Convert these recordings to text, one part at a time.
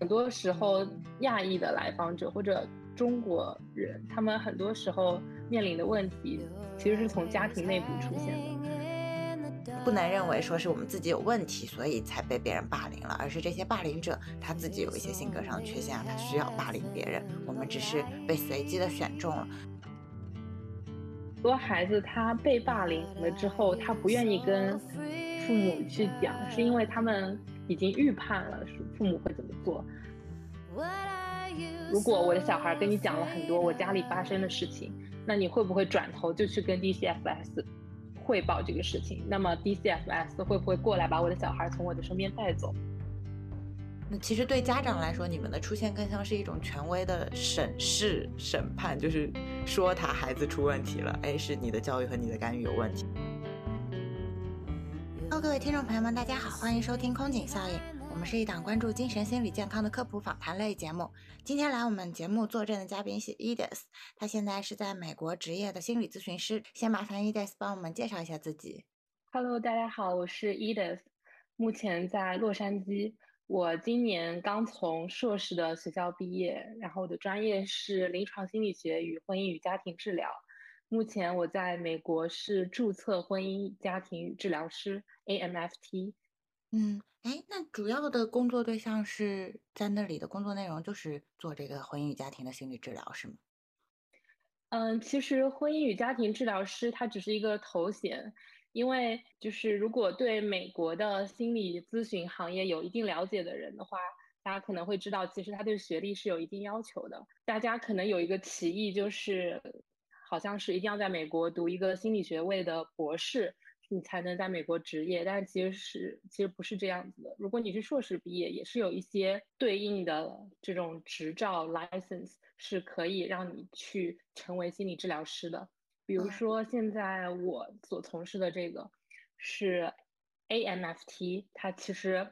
很多时候亚裔的来访者或者中国人，他们很多时候面临的问题，其实是从家庭内部出现的。不能认为说是我们自己有问题，所以才被别人霸凌了，而是这些霸凌者他自己有一些性格上的缺陷啊，他需要霸凌别人，我们只是被随机的选中了。很多孩子他被霸凌了之后，他不愿意跟父母去讲，是因为他们已经预判了父母会怎么做。如果我的小孩跟你讲了很多我家里发生的事情，那你会不会转头就去跟 DCFS？汇报这个事情，那么 DCFS 会不会过来把我的小孩从我的身边带走？那其实对家长来说，你们的出现更像是一种权威的审视、审判，就是说他孩子出问题了，哎，是你的教育和你的干预有问题。各位听众朋友们，大家好，欢迎收听空警效应。我们是一档关注精神心理健康的科普访谈类节目。今天来我们节目坐镇的嘉宾是 Edith，他现在是在美国职业的心理咨询师。先麻烦 Edith 帮我们介绍一下自己。Hello，大家好，我是 Edith，目前在洛杉矶。我今年刚从硕士的学校毕业，然后我的专业是临床心理学与婚姻与家庭治疗。目前我在美国是注册婚姻家庭治疗师 AMFT。嗯，哎，那主要的工作对象是在那里的工作内容就是做这个婚姻与家庭的心理治疗，是吗？嗯，其实婚姻与家庭治疗师它只是一个头衔，因为就是如果对美国的心理咨询行业有一定了解的人的话，大家可能会知道，其实他对学历是有一定要求的。大家可能有一个歧义，就是好像是一定要在美国读一个心理学位的博士。你才能在美国执业，但其实是其实不是这样子的。如果你是硕士毕业，也是有一些对应的这种执照 license 是可以让你去成为心理治疗师的。比如说，现在我所从事的这个是 AMFT，它其实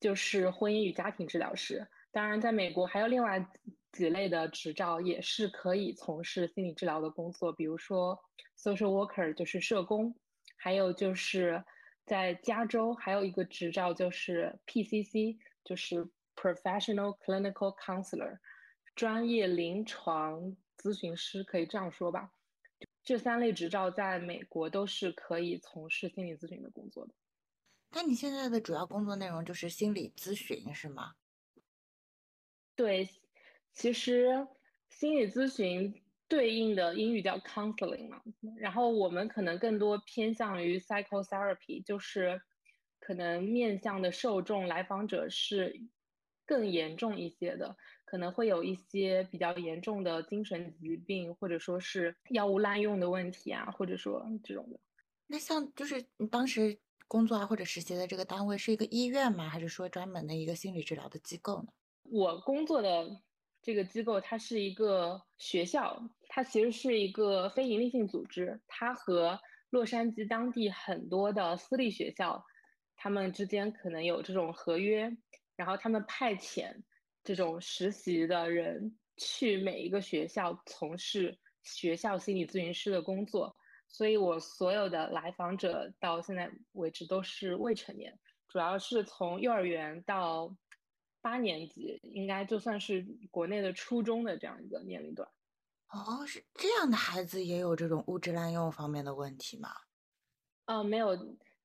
就是婚姻与家庭治疗师。当然，在美国还有另外几类的执照也是可以从事心理治疗的工作，比如说 social worker 就是社工。还有就是在加州还有一个执照，就是 PCC，就是 Professional Clinical Counselor，专业临床咨询师，可以这样说吧。这三类执照在美国都是可以从事心理咨询的工作的。那你现在的主要工作内容就是心理咨询是吗？对，其实心理咨询。对应的英语叫 counseling 嘛，然后我们可能更多偏向于 psychotherapy，就是可能面向的受众来访者是更严重一些的，可能会有一些比较严重的精神疾病，或者说是药物滥用的问题啊，或者说这种的。那像就是你当时工作啊或者实习的这个单位是一个医院吗？还是说专门的一个心理治疗的机构呢？我工作的。这个机构它是一个学校，它其实是一个非营利性组织，它和洛杉矶当地很多的私立学校，他们之间可能有这种合约，然后他们派遣这种实习的人去每一个学校从事学校心理咨询师的工作，所以我所有的来访者到现在为止都是未成年，主要是从幼儿园到。八年级应该就算是国内的初中的这样一个年龄段。哦，是这样的孩子也有这种物质滥用方面的问题吗？呃，没有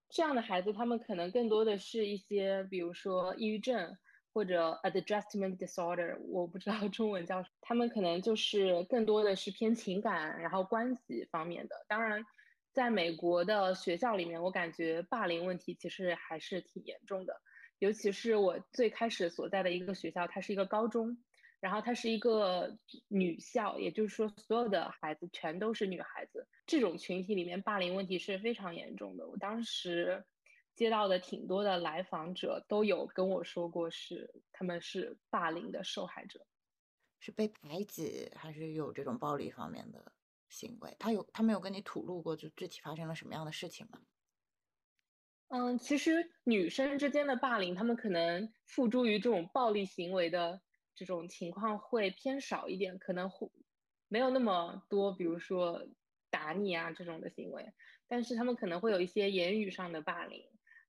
这样的孩子，他们可能更多的是一些，比如说抑郁症或者 adjustment disorder，我不知道 中文叫什么，他们可能就是更多的是偏情感然后关系方面的。当然，在美国的学校里面，我感觉霸凌问题其实还是挺严重的。尤其是我最开始所在的一个学校，它是一个高中，然后它是一个女校，也就是说所有的孩子全都是女孩子。这种群体里面霸凌问题是非常严重的。我当时接到的挺多的来访者都有跟我说过，是他们是霸凌的受害者，是被排挤还是有这种暴力方面的行为？他有他没有跟你吐露过，就具体发生了什么样的事情吗？嗯，其实女生之间的霸凌，她们可能付诸于这种暴力行为的这种情况会偏少一点，可能会没有那么多，比如说打你啊这种的行为，但是她们可能会有一些言语上的霸凌，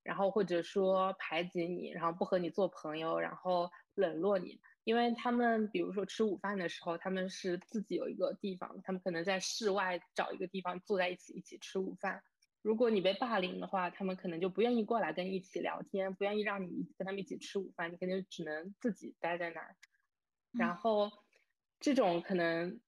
然后或者说排挤你，然后不和你做朋友，然后冷落你。因为他们比如说吃午饭的时候，他们是自己有一个地方，他们可能在室外找一个地方坐在一起一起吃午饭。如果你被霸凌的话，他们可能就不愿意过来跟你一起聊天，不愿意让你跟他们一起吃午饭，你肯定只能自己待在那儿。然后这种可能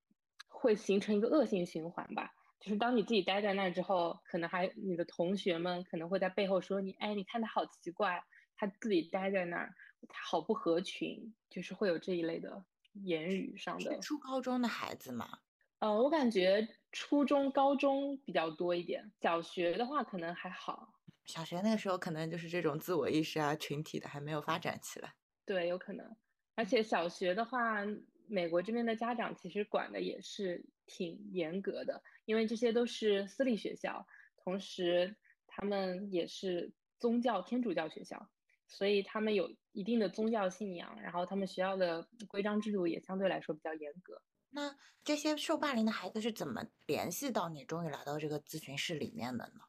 会形成一个恶性循环吧。就是当你自己待在那儿之后，可能还你的同学们可能会在背后说你，哎，你看他好奇怪，他自己待在那儿，他好不合群，就是会有这一类的言语上的。初高中的孩子嘛，呃，我感觉初中、高中比较多一点，小学的话可能还好。小学那个时候可能就是这种自我意识啊、群体的还没有发展起来。对，有可能。而且小学的话，美国这边的家长其实管的也是挺严格的。因为这些都是私立学校，同时他们也是宗教天主教学校，所以他们有一定的宗教信仰，然后他们学校的规章制度也相对来说比较严格。那这些受霸凌的孩子是怎么联系到你，终于来到这个咨询室里面的呢？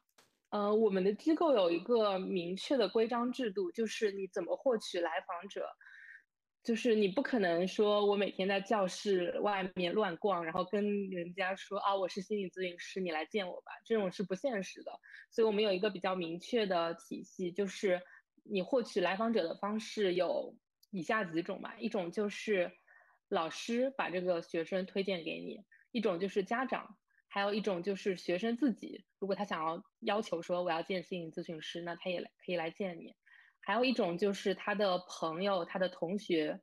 呃，我们的机构有一个明确的规章制度，就是你怎么获取来访者。就是你不可能说，我每天在教室外面乱逛，然后跟人家说啊，我是心理咨询师，你来见我吧，这种是不现实的。所以我们有一个比较明确的体系，就是你获取来访者的方式有以下几种吧，一种就是老师把这个学生推荐给你，一种就是家长，还有一种就是学生自己，如果他想要要求说我要见心理咨询师，那他也可以来见你。还有一种就是他的朋友、他的同学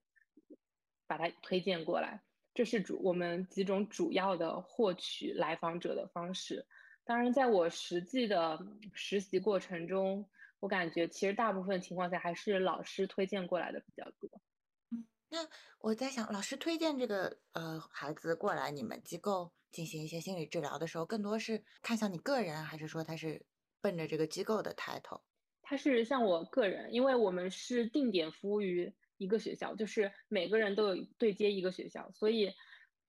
把他推荐过来，这是主我们几种主要的获取来访者的方式。当然，在我实际的实习过程中，我感觉其实大部分情况下还是老师推荐过来的比较多。那我在想，老师推荐这个呃孩子过来你们机构进行一些心理治疗的时候，更多是看向你个人，还是说他是奔着这个机构的 title？他是像我个人，因为我们是定点服务于一个学校，就是每个人都有对接一个学校，所以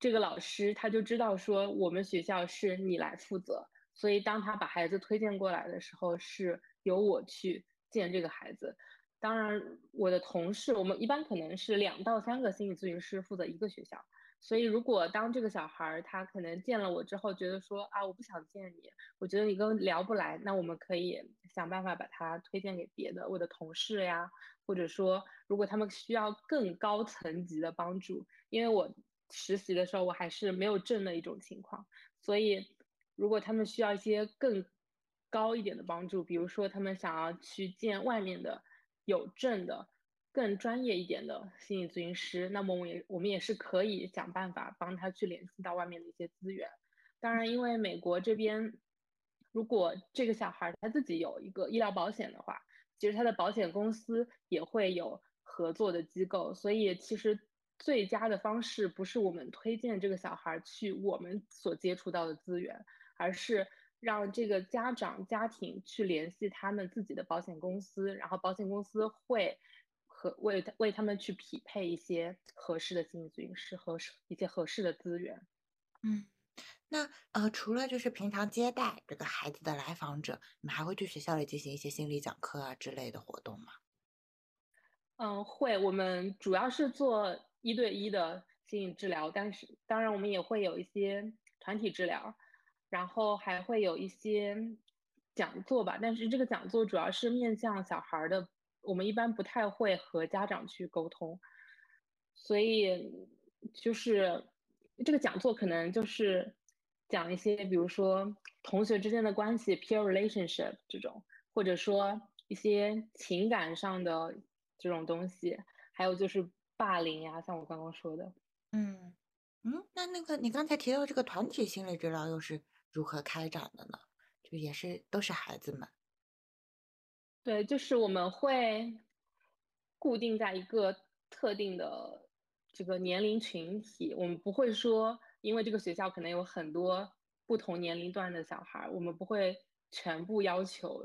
这个老师他就知道说我们学校是你来负责，所以当他把孩子推荐过来的时候，是由我去见这个孩子。当然，我的同事，我们一般可能是两到三个心理咨询师负责一个学校。所以，如果当这个小孩儿他可能见了我之后，觉得说啊，我不想见你，我觉得你跟聊不来，那我们可以想办法把他推荐给别的我的同事呀，或者说，如果他们需要更高层级的帮助，因为我实习的时候我还是没有证的一种情况，所以如果他们需要一些更高一点的帮助，比如说他们想要去见外面的有证的。更专业一点的心理咨询师，那么我们也我们也是可以想办法帮他去联系到外面的一些资源。当然，因为美国这边，如果这个小孩他自己有一个医疗保险的话，其实他的保险公司也会有合作的机构。所以，其实最佳的方式不是我们推荐这个小孩去我们所接触到的资源，而是让这个家长家庭去联系他们自己的保险公司，然后保险公司会和。为他为他们去匹配一些合适的心理咨询师和一些合适的资源。嗯，那呃，除了就是平常接待这个孩子的来访者，你们还会去学校里进行一些心理讲课啊之类的活动吗？嗯，会。我们主要是做一对一的心理治疗，但是当然我们也会有一些团体治疗，然后还会有一些讲座吧。但是这个讲座主要是面向小孩的。我们一般不太会和家长去沟通，所以就是这个讲座可能就是讲一些，比如说同学之间的关系 （peer relationship） 这种，或者说一些情感上的这种东西，还有就是霸凌呀，像我刚刚说的。嗯嗯，那那个你刚才提到这个团体心理治疗又是如何开展的呢？就也是都是孩子们。对，就是我们会固定在一个特定的这个年龄群体，我们不会说，因为这个学校可能有很多不同年龄段的小孩，我们不会全部要求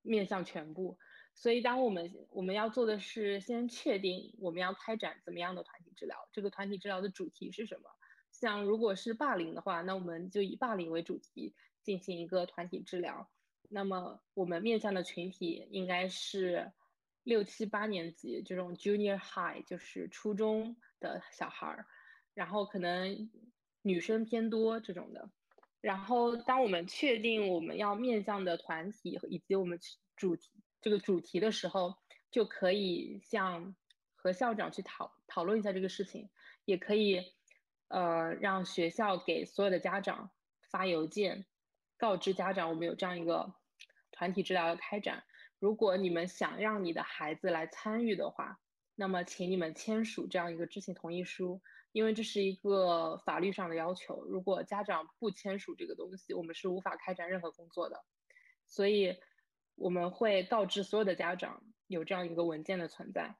面向全部。所以，当我们我们要做的是先确定我们要开展怎么样的团体治疗，这个团体治疗的主题是什么？像如果是霸凌的话，那我们就以霸凌为主题进行一个团体治疗。那么我们面向的群体应该是六七八年级这种 junior high，就是初中的小孩儿，然后可能女生偏多这种的。然后当我们确定我们要面向的团体以及我们主题这个主题的时候，就可以向和校长去讨讨论一下这个事情，也可以呃让学校给所有的家长发邮件。告知家长，我们有这样一个团体治疗的开展。如果你们想让你的孩子来参与的话，那么请你们签署这样一个知情同意书，因为这是一个法律上的要求。如果家长不签署这个东西，我们是无法开展任何工作的。所以我们会告知所有的家长有这样一个文件的存在。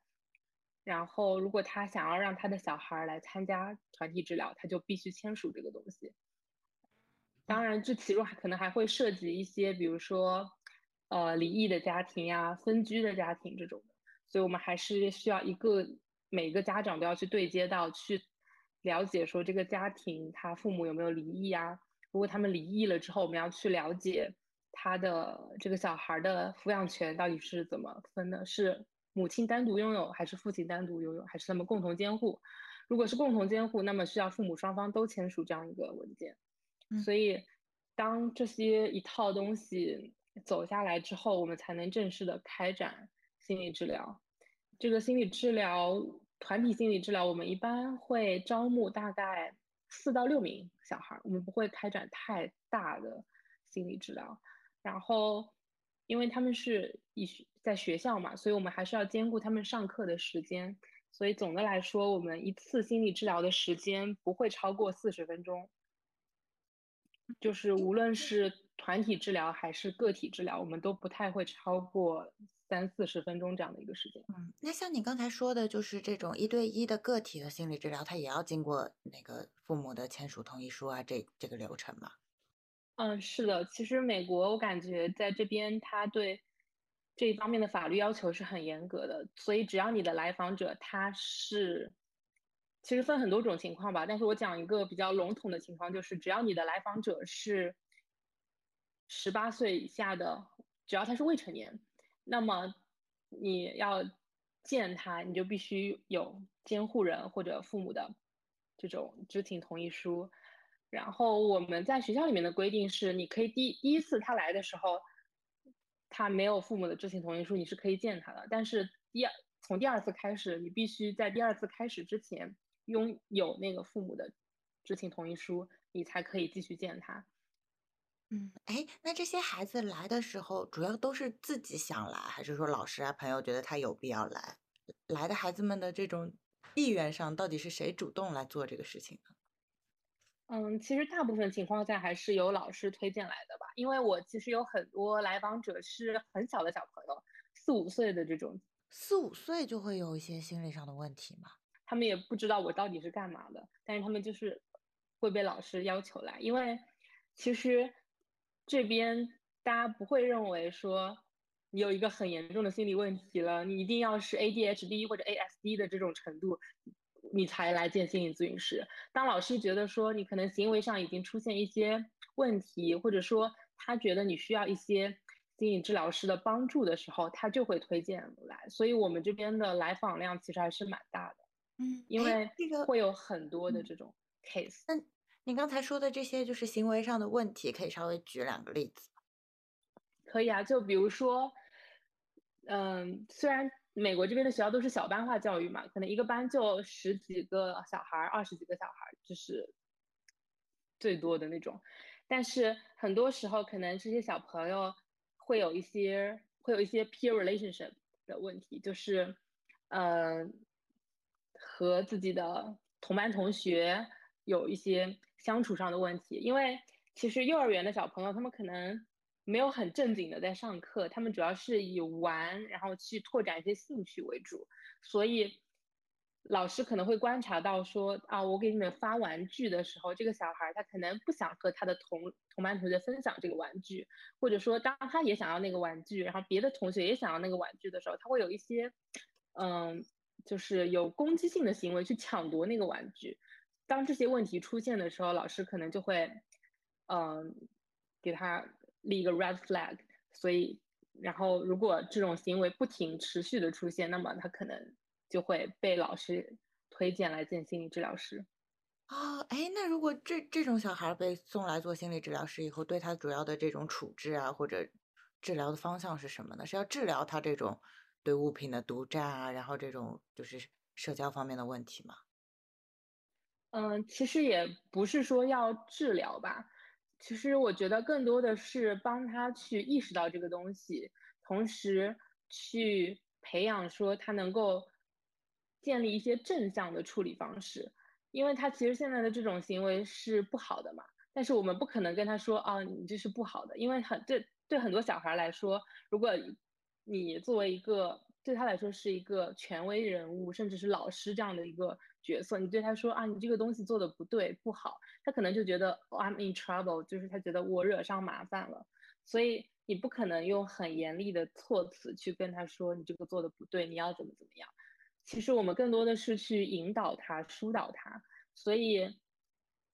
然后，如果他想要让他的小孩来参加团体治疗，他就必须签署这个东西。当然，这其中还可能还会涉及一些，比如说，呃，离异的家庭呀、分居的家庭这种的，所以我们还是需要一个每个家长都要去对接到，去了解说这个家庭他父母有没有离异啊？如果他们离异了之后，我们要去了解他的这个小孩的抚养权到底是怎么分的，是母亲单独拥有，还是父亲单独拥有，还是他们共同监护？如果是共同监护，那么需要父母双方都签署这样一个文件。所以，当这些一套东西走下来之后，我们才能正式的开展心理治疗。这个心理治疗团体心理治疗，我们一般会招募大概四到六名小孩，我们不会开展太大的心理治疗。然后，因为他们是以在学校嘛，所以我们还是要兼顾他们上课的时间。所以总的来说，我们一次心理治疗的时间不会超过四十分钟。就是无论是团体治疗还是个体治疗，我们都不太会超过三四十分钟这样的一个时间。嗯，那像你刚才说的，就是这种一对一的个体的心理治疗，它也要经过那个父母的签署同意书啊，这这个流程吗？嗯，是的。其实美国我感觉在这边，他对这一方面的法律要求是很严格的，所以只要你的来访者他是。其实分很多种情况吧，但是我讲一个比较笼统的情况，就是只要你的来访者是十八岁以下的，只要他是未成年，那么你要见他，你就必须有监护人或者父母的这种知情同意书。然后我们在学校里面的规定是，你可以第第一次他来的时候，他没有父母的知情同意书，你是可以见他的。但是第二从第二次开始，你必须在第二次开始之前。拥有那个父母的知情同意书，你才可以继续见他。嗯，哎，那这些孩子来的时候，主要都是自己想来，还是说老师啊、朋友觉得他有必要来？来的孩子们的这种意愿上，到底是谁主动来做这个事情呢？嗯，其实大部分情况下还是由老师推荐来的吧，因为我其实有很多来访者是很小的小朋友，四五岁的这种，四五岁就会有一些心理上的问题嘛？他们也不知道我到底是干嘛的，但是他们就是会被老师要求来，因为其实这边大家不会认为说你有一个很严重的心理问题了，你一定要是 ADHD 或者 ASD 的这种程度，你才来见心理咨询师。当老师觉得说你可能行为上已经出现一些问题，或者说他觉得你需要一些心理治疗师的帮助的时候，他就会推荐来。所以我们这边的来访量其实还是蛮大的。嗯，因为这个会有很多的这种 case。那你刚才说的这些就是行为上的问题，可以稍微举两个例子可以啊，就比如说，嗯，虽然美国这边的学校都是小班化教育嘛，可能一个班就十几个小孩，二十几个小孩，就是最多的那种。但是很多时候，可能这些小朋友会有一些会有一些 peer relationship 的问题，就是，嗯。和自己的同班同学有一些相处上的问题，因为其实幼儿园的小朋友他们可能没有很正经的在上课，他们主要是以玩然后去拓展一些兴趣为主，所以老师可能会观察到说啊，我给你们发玩具的时候，这个小孩他可能不想和他的同同班同学分享这个玩具，或者说当他也想要那个玩具，然后别的同学也想要那个玩具的时候，他会有一些嗯。就是有攻击性的行为去抢夺那个玩具，当这些问题出现的时候，老师可能就会，嗯，给他立一个 red flag。所以，然后如果这种行为不停持续的出现，那么他可能就会被老师推荐来见心理治疗师。哦，哎，那如果这这种小孩被送来做心理治疗师以后，对他主要的这种处置啊，或者治疗的方向是什么呢？是要治疗他这种对物品的独占啊，然后这种就是社交方面的问题吗？嗯，其实也不是说要治疗吧，其实我觉得更多的是帮他去意识到这个东西，同时去培养说他能够建立一些正向的处理方式。因为他其实现在的这种行为是不好的嘛，但是我们不可能跟他说啊，你这是不好的，因为很对对很多小孩来说，如果你作为一个对他来说是一个权威人物，甚至是老师这样的一个角色，你对他说啊，你这个东西做的不对不好，他可能就觉得 I'm in trouble，就是他觉得我惹上麻烦了，所以你不可能用很严厉的措辞去跟他说你这个做的不对，你要怎么怎么样。其实我们更多的是去引导他、疏导他，所以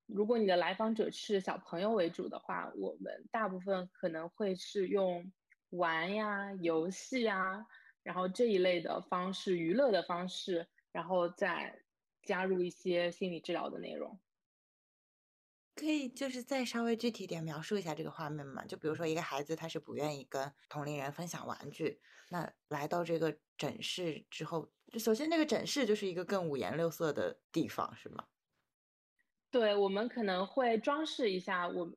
如果你的来访者是小朋友为主的话，我们大部分可能会是用玩呀、游戏呀，然后这一类的方式、娱乐的方式，然后再加入一些心理治疗的内容。可以就是再稍微具体点描述一下这个画面吗？就比如说一个孩子他是不愿意跟同龄人分享玩具，那来到这个诊室之后，就首先这个诊室就是一个更五颜六色的地方，是吗？对，我们可能会装饰一下我，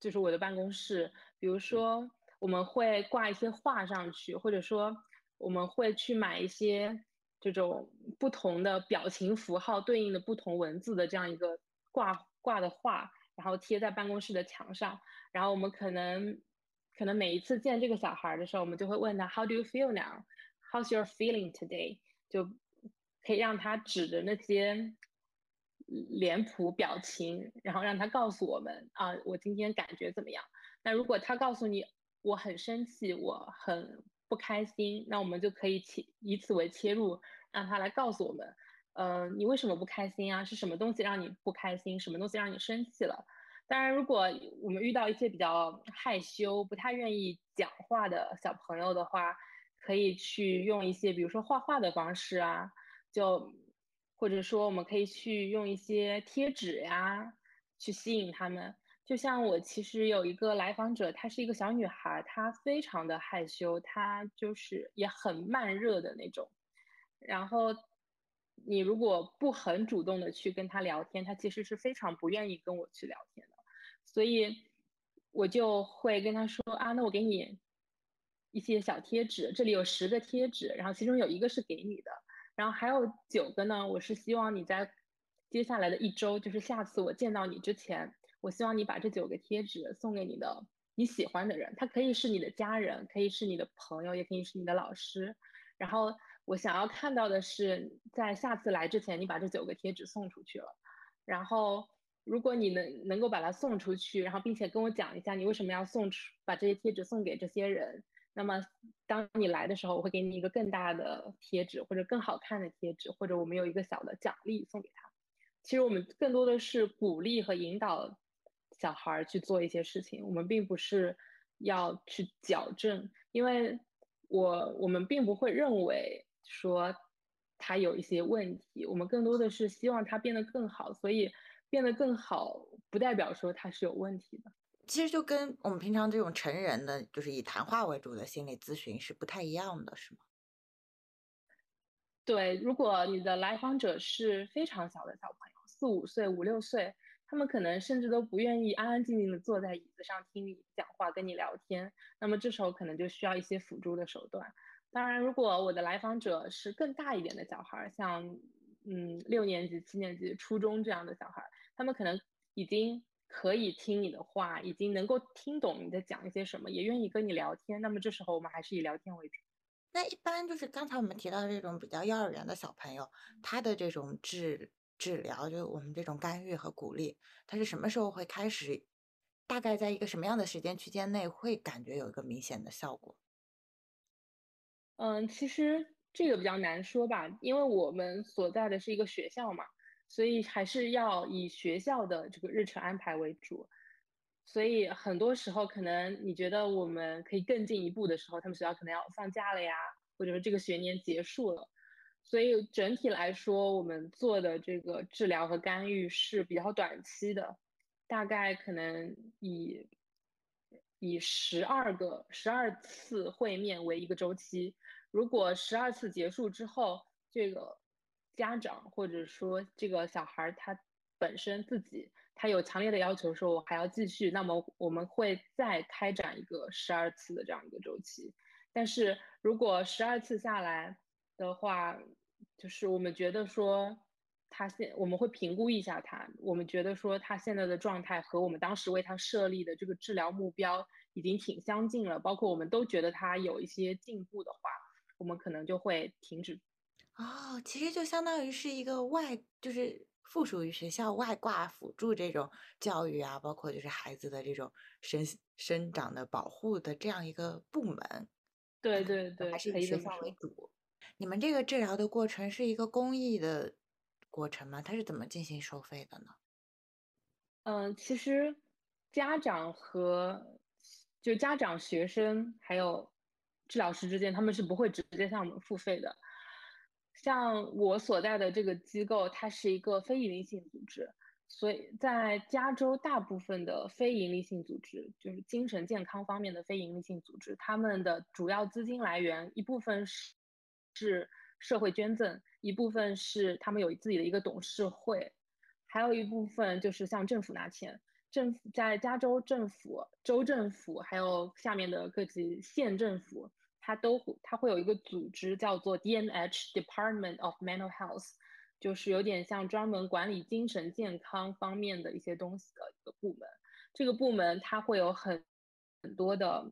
就是我的办公室，比如说我们会挂一些画上去，或者说我们会去买一些这种不同的表情符号对应的不同文字的这样一个挂挂的画。然后贴在办公室的墙上，然后我们可能，可能每一次见这个小孩的时候，我们就会问他 How do you feel now? How's your feeling today? 就可以让他指着那些脸谱表情，然后让他告诉我们啊，我今天感觉怎么样？那如果他告诉你我很生气，我很不开心，那我们就可以切以此为切入，让他来告诉我们。嗯，你为什么不开心啊？是什么东西让你不开心？什么东西让你生气了？当然，如果我们遇到一些比较害羞、不太愿意讲话的小朋友的话，可以去用一些，比如说画画的方式啊，就或者说我们可以去用一些贴纸呀，去吸引他们。就像我其实有一个来访者，她是一个小女孩，她非常的害羞，她就是也很慢热的那种，然后。你如果不很主动的去跟他聊天，他其实是非常不愿意跟我去聊天的，所以我就会跟他说啊，那我给你一些小贴纸，这里有十个贴纸，然后其中有一个是给你的，然后还有九个呢，我是希望你在接下来的一周，就是下次我见到你之前，我希望你把这九个贴纸送给你的你喜欢的人，他可以是你的家人，可以是你的朋友，也可以是你的老师，然后。我想要看到的是，在下次来之前，你把这九个贴纸送出去了。然后，如果你能能够把它送出去，然后并且跟我讲一下你为什么要送出把这些贴纸送给这些人，那么当你来的时候，我会给你一个更大的贴纸，或者更好看的贴纸，或者我们有一个小的奖励送给他。其实我们更多的是鼓励和引导小孩去做一些事情，我们并不是要去矫正，因为我我们并不会认为。说他有一些问题，我们更多的是希望他变得更好，所以变得更好不代表说他是有问题的。其实就跟我们平常这种成人的，就是以谈话为主的心理咨询是不太一样的，是吗？对，如果你的来访者是非常小的小朋友，四五岁、五六岁，他们可能甚至都不愿意安安静静的坐在椅子上听你讲话、跟你聊天，那么这时候可能就需要一些辅助的手段。当然，如果我的来访者是更大一点的小孩，像嗯六年级、七年级、初中这样的小孩，他们可能已经可以听你的话，已经能够听懂你在讲一些什么，也愿意跟你聊天。那么这时候我们还是以聊天为主。那一般就是刚才我们提到的这种比较幼儿园的小朋友，他的这种治治疗，就我们这种干预和鼓励，他是什么时候会开始？大概在一个什么样的时间区间内会感觉有一个明显的效果？嗯，其实这个比较难说吧，因为我们所在的是一个学校嘛，所以还是要以学校的这个日程安排为主。所以很多时候可能你觉得我们可以更进一步的时候，他们学校可能要放假了呀，或者说这个学年结束了。所以整体来说，我们做的这个治疗和干预是比较短期的，大概可能以以十二个十二次会面为一个周期。如果十二次结束之后，这个家长或者说这个小孩他本身自己他有强烈的要求说我还要继续，那么我们会再开展一个十二次的这样一个周期。但是如果十二次下来的话，就是我们觉得说，他现我们会评估一下他，我们觉得说他现在的状态和我们当时为他设立的这个治疗目标已经挺相近了，包括我们都觉得他有一些进步的话，我们可能就会停止。哦，其实就相当于是一个外，就是附属于学校外挂辅助这种教育啊，包括就是孩子的这种生生长的保护的这样一个部门。对对对，还是以学校为主。你们这个治疗的过程是一个公益的过程吗？它是怎么进行收费的呢？嗯，其实家长和就家长、学生还有治疗师之间，他们是不会直接向我们付费的。像我所在的这个机构，它是一个非营利性组织，所以在加州大部分的非营利性组织，就是精神健康方面的非营利性组织，他们的主要资金来源一部分是。是社会捐赠，一部分是他们有自己的一个董事会，还有一部分就是向政府拿钱。政府在加州政府、州政府还有下面的各级县政府，它都它会有一个组织叫做 D.N.H. Department of Mental Health，就是有点像专门管理精神健康方面的一些东西的一个部门。这个部门它会有很很多的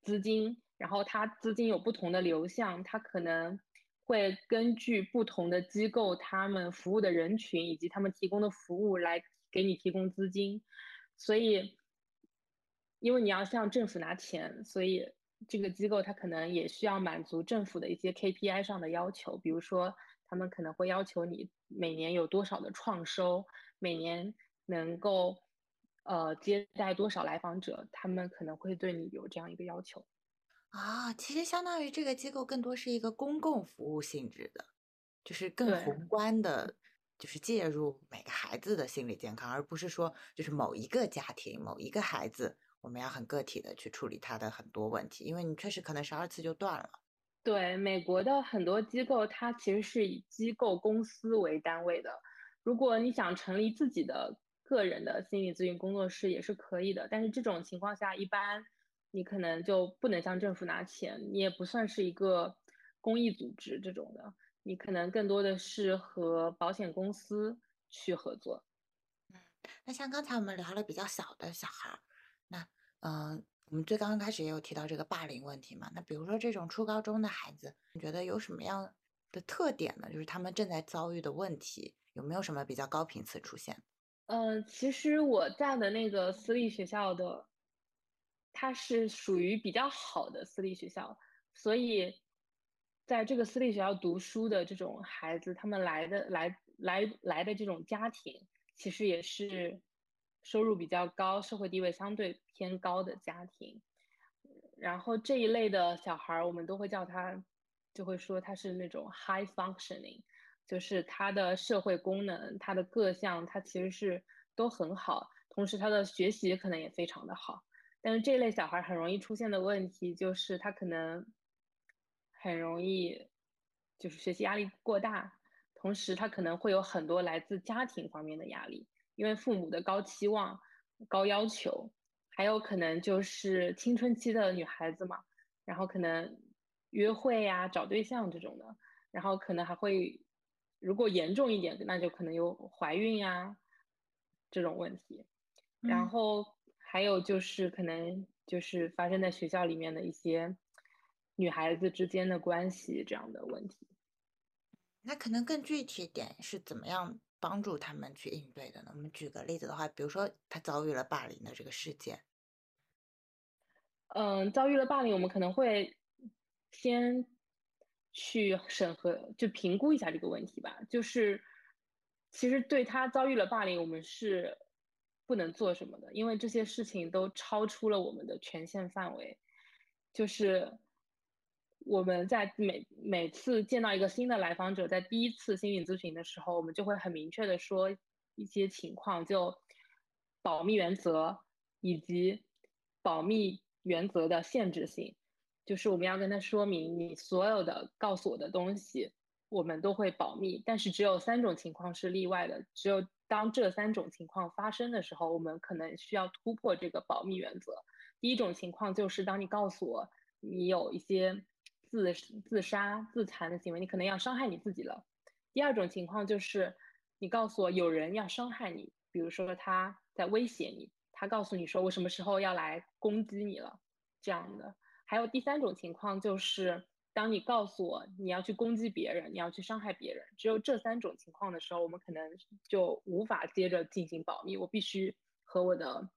资金。然后它资金有不同的流向，它可能会根据不同的机构、他们服务的人群以及他们提供的服务来给你提供资金。所以，因为你要向政府拿钱，所以这个机构它可能也需要满足政府的一些 KPI 上的要求，比如说他们可能会要求你每年有多少的创收，每年能够呃接待多少来访者，他们可能会对你有这样一个要求。啊，其实相当于这个机构更多是一个公共服务性质的，就是更宏观的，就是介入每个孩子的心理健康，而不是说就是某一个家庭、某一个孩子，我们要很个体的去处理它的很多问题，因为你确实可能十二次就断了。对，美国的很多机构，它其实是以机构公司为单位的。如果你想成立自己的个人的心理咨询工作室，也是可以的，但是这种情况下一般。你可能就不能向政府拿钱，你也不算是一个公益组织这种的，你可能更多的是和保险公司去合作。嗯，那像刚才我们聊了比较小的小孩，那嗯，我们最刚刚开始也有提到这个霸凌问题嘛？那比如说这种初高中的孩子，你觉得有什么样的特点呢？就是他们正在遭遇的问题，有没有什么比较高频次出现？嗯，其实我在的那个私立学校的。它是属于比较好的私立学校，所以在这个私立学校读书的这种孩子，他们来的来来来的这种家庭，其实也是收入比较高、社会地位相对偏高的家庭。然后这一类的小孩儿，我们都会叫他，就会说他是那种 high functioning，就是他的社会功能、他的各项，他其实是都很好，同时他的学习可能也非常的好。但是这类小孩很容易出现的问题就是，他可能很容易就是学习压力过大，同时他可能会有很多来自家庭方面的压力，因为父母的高期望、高要求，还有可能就是青春期的女孩子嘛，然后可能约会呀、找对象这种的，然后可能还会如果严重一点，那就可能有怀孕呀这种问题，然后。还有就是可能就是发生在学校里面的一些女孩子之间的关系这样的问题。那可能更具体点是怎么样帮助他们去应对的呢？我们举个例子的话，比如说他遭遇了霸凌的这个事件。嗯，遭遇了霸凌，我们可能会先去审核，就评估一下这个问题吧。就是其实对他遭遇了霸凌，我们是。不能做什么的，因为这些事情都超出了我们的权限范围。就是我们在每每次见到一个新的来访者，在第一次心理咨询的时候，我们就会很明确的说一些情况，就保密原则以及保密原则的限制性，就是我们要跟他说明，你所有的告诉我的东西，我们都会保密，但是只有三种情况是例外的，只有。当这三种情况发生的时候，我们可能需要突破这个保密原则。第一种情况就是，当你告诉我你有一些自自杀、自残的行为，你可能要伤害你自己了。第二种情况就是，你告诉我有人要伤害你，比如说他在威胁你，他告诉你说我什么时候要来攻击你了，这样的。还有第三种情况就是。当你告诉我你要去攻击别人，你要去伤害别人，只有这三种情况的时候，我们可能就无法接着进行保密。我必须和我的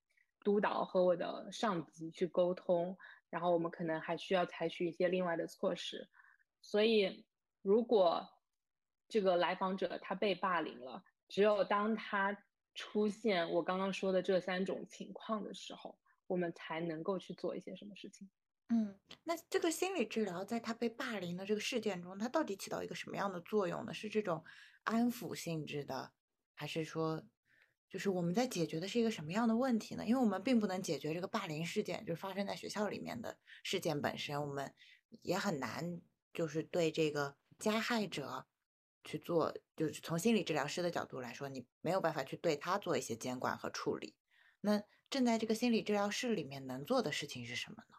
督导和我的上级去沟通，然后我们可能还需要采取一些另外的措施。所以，如果这个来访者他被霸凌了，只有当他出现我刚刚说的这三种情况的时候，我们才能够去做一些什么事情。嗯，那这个心理治疗在他被霸凌的这个事件中，它到底起到一个什么样的作用呢？是这种安抚性质的，还是说，就是我们在解决的是一个什么样的问题呢？因为我们并不能解决这个霸凌事件，就是发生在学校里面的事件本身，我们也很难就是对这个加害者去做，就是从心理治疗师的角度来说，你没有办法去对他做一些监管和处理。那正在这个心理治疗室里面能做的事情是什么呢？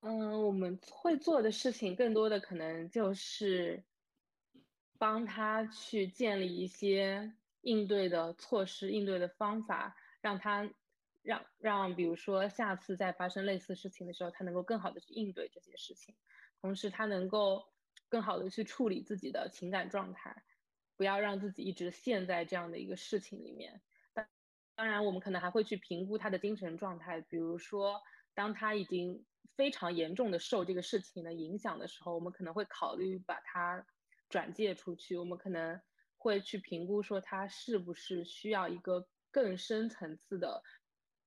嗯，我们会做的事情更多的可能就是帮他去建立一些应对的措施、应对的方法，让他让让，比如说下次再发生类似事情的时候，他能够更好的去应对这些事情，同时他能够更好的去处理自己的情感状态，不要让自己一直陷在这样的一个事情里面。当当然，我们可能还会去评估他的精神状态，比如说当他已经。非常严重的受这个事情的影响的时候，我们可能会考虑把它转介出去。我们可能会去评估说他是不是需要一个更深层次的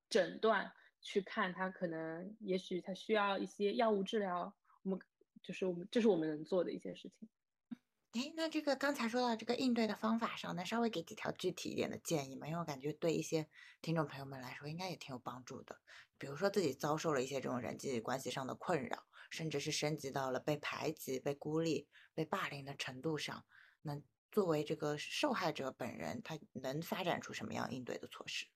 诊断，去看他可能也许他需要一些药物治疗。我们就是我们这是我们能做的一些事情。哎，那这个刚才说到这个应对的方法上，能稍微给几条具体一点的建议吗？因为我感觉对一些听众朋友们来说，应该也挺有帮助的。比如说自己遭受了一些这种人际关系上的困扰，甚至是升级到了被排挤、被孤立、被霸凌的程度上，那作为这个受害者本人，他能发展出什么样应对的措施？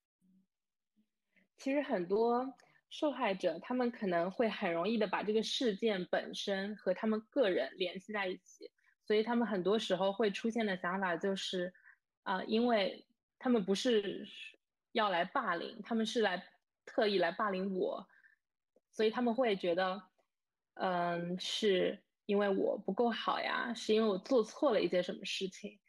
其实很多受害者，他们可能会很容易的把这个事件本身和他们个人联系在一起，所以他们很多时候会出现的想法就是，啊，因为他们不是要来霸凌，他们是来。特意来霸凌我，所以他们会觉得，嗯，是因为我不够好呀，是因为我做错了一些什么事情，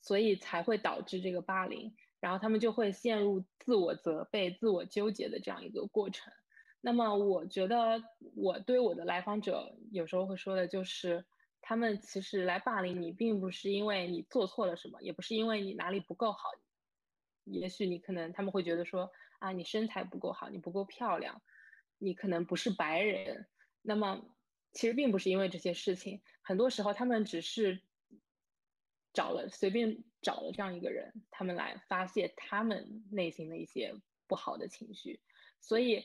所以才会导致这个霸凌。然后他们就会陷入自我责备、自我纠结的这样一个过程。那么，我觉得我对我的来访者有时候会说的就是，他们其实来霸凌你，并不是因为你做错了什么，也不是因为你哪里不够好，也许你可能他们会觉得说。啊，你身材不够好，你不够漂亮，你可能不是白人。那么，其实并不是因为这些事情，很多时候他们只是找了随便找了这样一个人，他们来发泄他们内心的一些不好的情绪。所以，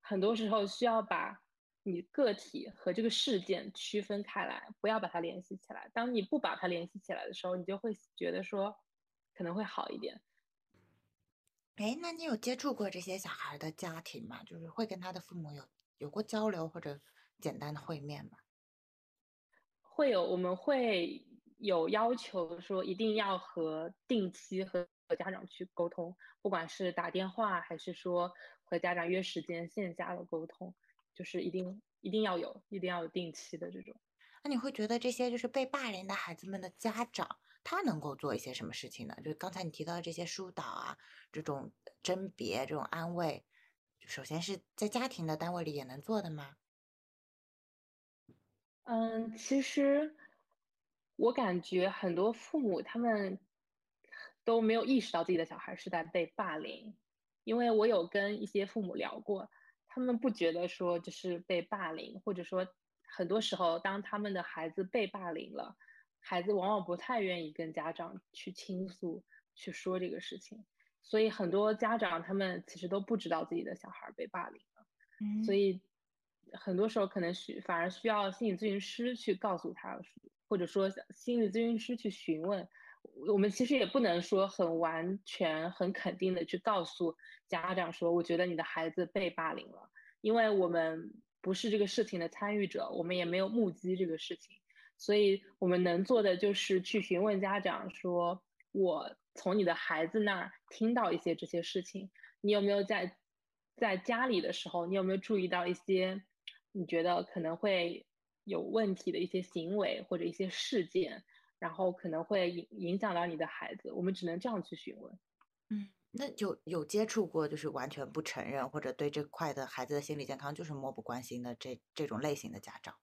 很多时候需要把你个体和这个事件区分开来，不要把它联系起来。当你不把它联系起来的时候，你就会觉得说可能会好一点。哎，那你有接触过这些小孩的家庭吗？就是会跟他的父母有有过交流或者简单的会面吗？会有，我们会有要求说一定要和定期和和家长去沟通，不管是打电话还是说和家长约时间线下的沟通，就是一定一定要有，一定要有定期的这种。那你会觉得这些就是被霸凌的孩子们的家长？他能够做一些什么事情呢？就是刚才你提到的这些疏导啊，这种甄别、这种安慰，首先是在家庭的单位里也能做的吗？嗯，其实我感觉很多父母他们都没有意识到自己的小孩是在被霸凌。因为我有跟一些父母聊过，他们不觉得说就是被霸凌，或者说很多时候当他们的孩子被霸凌了，孩子往往不太愿意跟家长去倾诉、去说这个事情，所以很多家长他们其实都不知道自己的小孩被霸凌了，所以很多时候可能需反而需要心理咨询师去告诉他，或者说心理咨询师去询问。我们其实也不能说很完全、很肯定的去告诉家长说，我觉得你的孩子被霸凌了，因为我们不是这个事情的参与者，我们也没有目击这个事情，所以我们能做的就是去询问家长说，我从你的孩子那儿听到一些这些事情，你有没有在在家里的时候，你有没有注意到一些你觉得可能会有问题的一些行为或者一些事件？然后可能会影影响到你的孩子，我们只能这样去询问。嗯，那有有接触过就是完全不承认或者对这块的孩子的心理健康就是漠不关心的这这种类型的家长？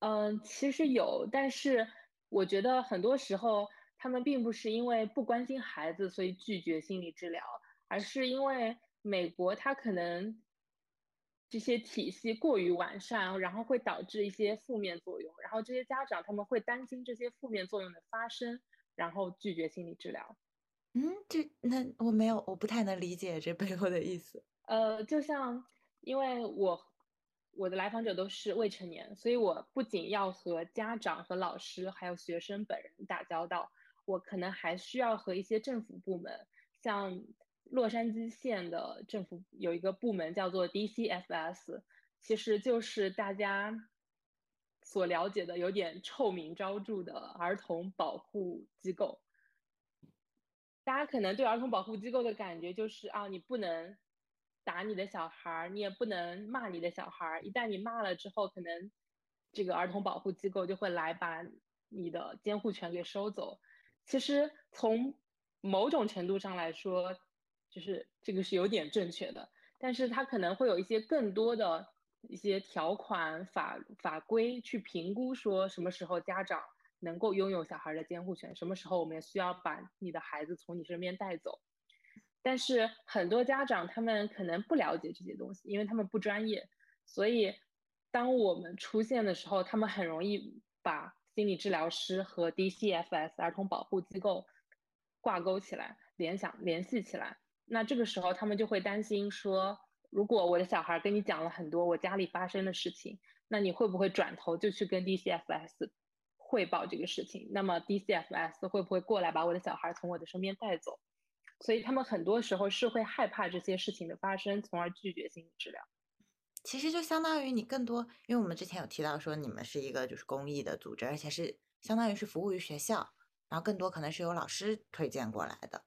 嗯，其实有，但是我觉得很多时候他们并不是因为不关心孩子所以拒绝心理治疗，而是因为美国他可能。这些体系过于完善，然后会导致一些负面作用，然后这些家长他们会担心这些负面作用的发生，然后拒绝心理治疗。嗯，这那我没有，我不太能理解这背后的意思。呃，就像因为我我的来访者都是未成年，所以我不仅要和家长和老师还有学生本人打交道，我可能还需要和一些政府部门，像。洛杉矶县的政府有一个部门叫做 DCFS，其实就是大家所了解的有点臭名昭著的儿童保护机构。大家可能对儿童保护机构的感觉就是啊，你不能打你的小孩儿，你也不能骂你的小孩儿，一旦你骂了之后，可能这个儿童保护机构就会来把你的监护权给收走。其实从某种程度上来说，就是这个是有点正确的，但是它可能会有一些更多的一些条款法法规去评估，说什么时候家长能够拥有小孩的监护权，什么时候我们需要把你的孩子从你身边带走。但是很多家长他们可能不了解这些东西，因为他们不专业，所以当我们出现的时候，他们很容易把心理治疗师和 DCFS 儿童保护机构挂钩起来，联想联系起来。那这个时候，他们就会担心说，如果我的小孩跟你讲了很多我家里发生的事情，那你会不会转头就去跟 DCFS 汇报这个事情？那么 DCFS 会不会过来把我的小孩从我的身边带走？所以他们很多时候是会害怕这些事情的发生，从而拒绝心理治疗。其实就相当于你更多，因为我们之前有提到说你们是一个就是公益的组织，而且是相当于是服务于学校，然后更多可能是由老师推荐过来的。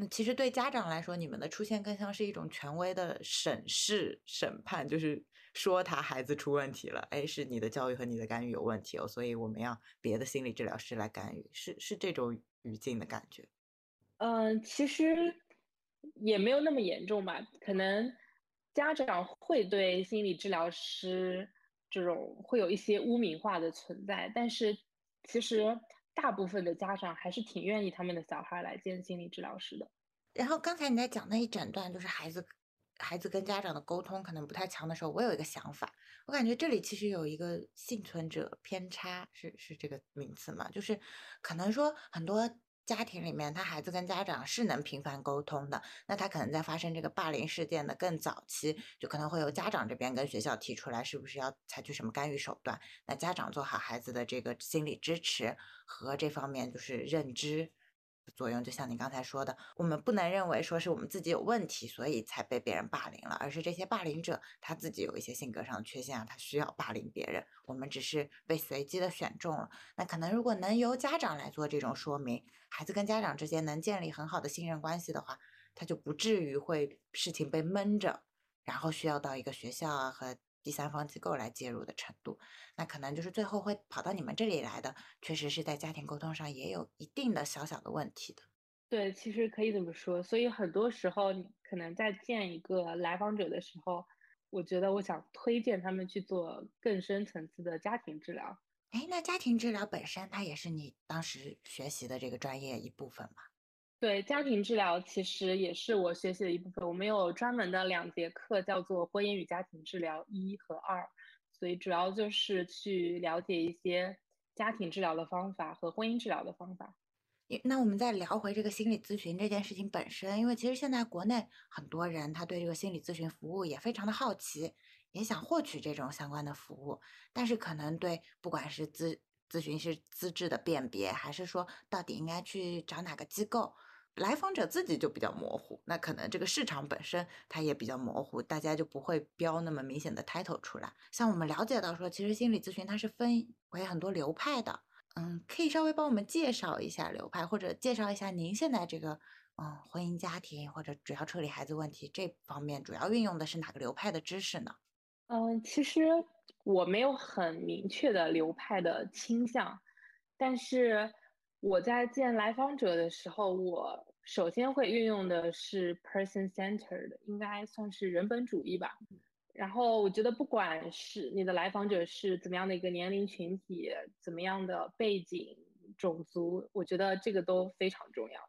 那其实对家长来说，你们的出现更像是一种权威的审视、审判，就是说他孩子出问题了，哎，是你的教育和你的干预有问题哦，所以我们要别的心理治疗师来干预，是是这种语境的感觉。嗯，其实也没有那么严重吧，可能家长会对心理治疗师这种会有一些污名化的存在，但是其实。大部分的家长还是挺愿意他们的小孩来见心理治疗师的。然后刚才你在讲那一整段，就是孩子孩子跟家长的沟通可能不太强的时候，我有一个想法，我感觉这里其实有一个幸存者偏差，是是这个名词嘛？就是可能说很多。家庭里面，他孩子跟家长是能频繁沟通的。那他可能在发生这个霸凌事件的更早期，就可能会由家长这边跟学校提出来，是不是要采取什么干预手段？那家长做好孩子的这个心理支持和这方面就是认知。作用就像你刚才说的，我们不能认为说是我们自己有问题，所以才被别人霸凌了，而是这些霸凌者他自己有一些性格上的缺陷啊，他需要霸凌别人。我们只是被随机的选中了。那可能如果能由家长来做这种说明，孩子跟家长之间能建立很好的信任关系的话，他就不至于会事情被闷着，然后需要到一个学校啊和。第三方机构来介入的程度，那可能就是最后会跑到你们这里来的，确实是在家庭沟通上也有一定的小小的问题的。对，其实可以这么说。所以很多时候，你可能在见一个来访者的时候，我觉得我想推荐他们去做更深层次的家庭治疗，哎，那家庭治疗本身它也是你当时学习的这个专业一部分吗？对，家庭治疗其实也是我学习的一部分。我们有专门的两节课，叫做婚姻与家庭治疗一和二，所以主要就是去了解一些家庭治疗的方法和婚姻治疗的方法。那我们再聊回这个心理咨询这件事情本身，因为其实现在国内很多人他对这个心理咨询服务也非常的好奇，也想获取这种相关的服务，但是可能对不管是咨咨询师资质的辨别，还是说到底应该去找哪个机构。来访者自己就比较模糊，那可能这个市场本身它也比较模糊，大家就不会标那么明显的 title 出来。像我们了解到说，其实心理咨询它是分为很多流派的，嗯，可以稍微帮我们介绍一下流派，或者介绍一下您现在这个嗯婚姻家庭或者主要处理孩子问题这方面主要运用的是哪个流派的知识呢？嗯，其实我没有很明确的流派的倾向，但是。我在见来访者的时候，我首先会运用的是 person-centered，应该算是人本主义吧。然后我觉得，不管是你的来访者是怎么样的一个年龄群体，怎么样的背景、种族，我觉得这个都非常重要。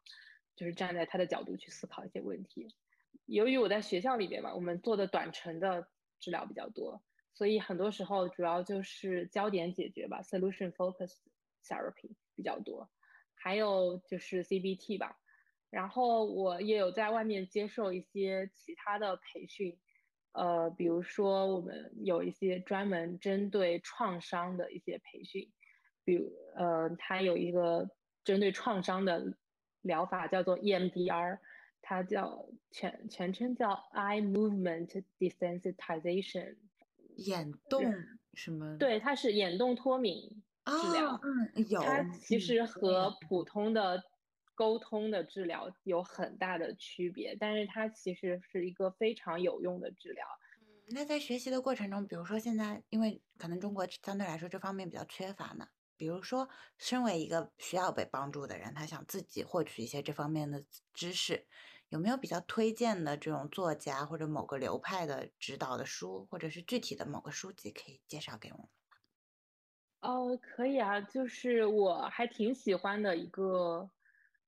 就是站在他的角度去思考一些问题。由于我在学校里边嘛，我们做的短程的治疗比较多，所以很多时候主要就是焦点解决吧，solution-focused therapy 比较多。还有就是 CBT 吧，然后我也有在外面接受一些其他的培训，呃，比如说我们有一些专门针对创伤的一些培训，比如呃，它有一个针对创伤的疗法叫做 EMDR，它叫全全称叫 Eye Movement Desensitization，眼动什么？对，它是眼动脱敏。治疗，嗯，有，它其实和普通的沟通的治疗有很大的区别，但是它其实是一个非常有用的治疗。嗯，那在学习的过程中，比如说现在，因为可能中国相对来说这方面比较缺乏呢，比如说身为一个需要被帮助的人，他想自己获取一些这方面的知识，有没有比较推荐的这种作家或者某个流派的指导的书，或者是具体的某个书籍可以介绍给我们？哦，可以啊，就是我还挺喜欢的一个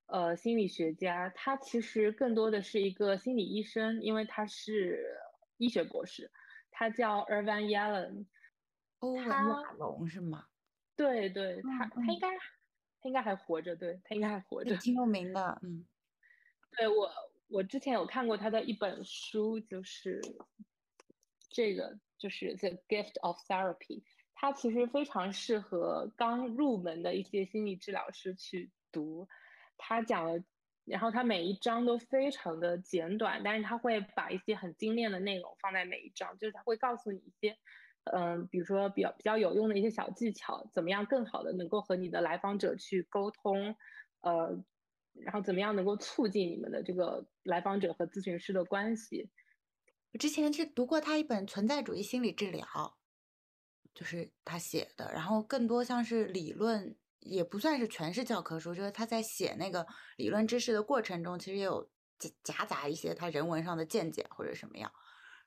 呃心理学家，他其实更多的是一个心理医生，因为他是医学博士，他叫 Irvin Yalom，欧文亚龙是吗？对对，他他应该他应该还活着，对他应该还活着，挺有名的，嗯，对我我之前有看过他的一本书，就是这个就是 The Gift of Therapy。它其实非常适合刚入门的一些心理治疗师去读。他讲了，然后他每一章都非常的简短，但是他会把一些很精炼的内容放在每一章，就是他会告诉你一些，嗯，比如说比较比较有用的一些小技巧，怎么样更好的能够和你的来访者去沟通，呃，然后怎么样能够促进你们的这个来访者和咨询师的关系。我之前是读过他一本《存在主义心理治疗》。就是他写的，然后更多像是理论，也不算是全是教科书。就是他在写那个理论知识的过程中，其实也有夹夹杂一些他人文上的见解或者什么样。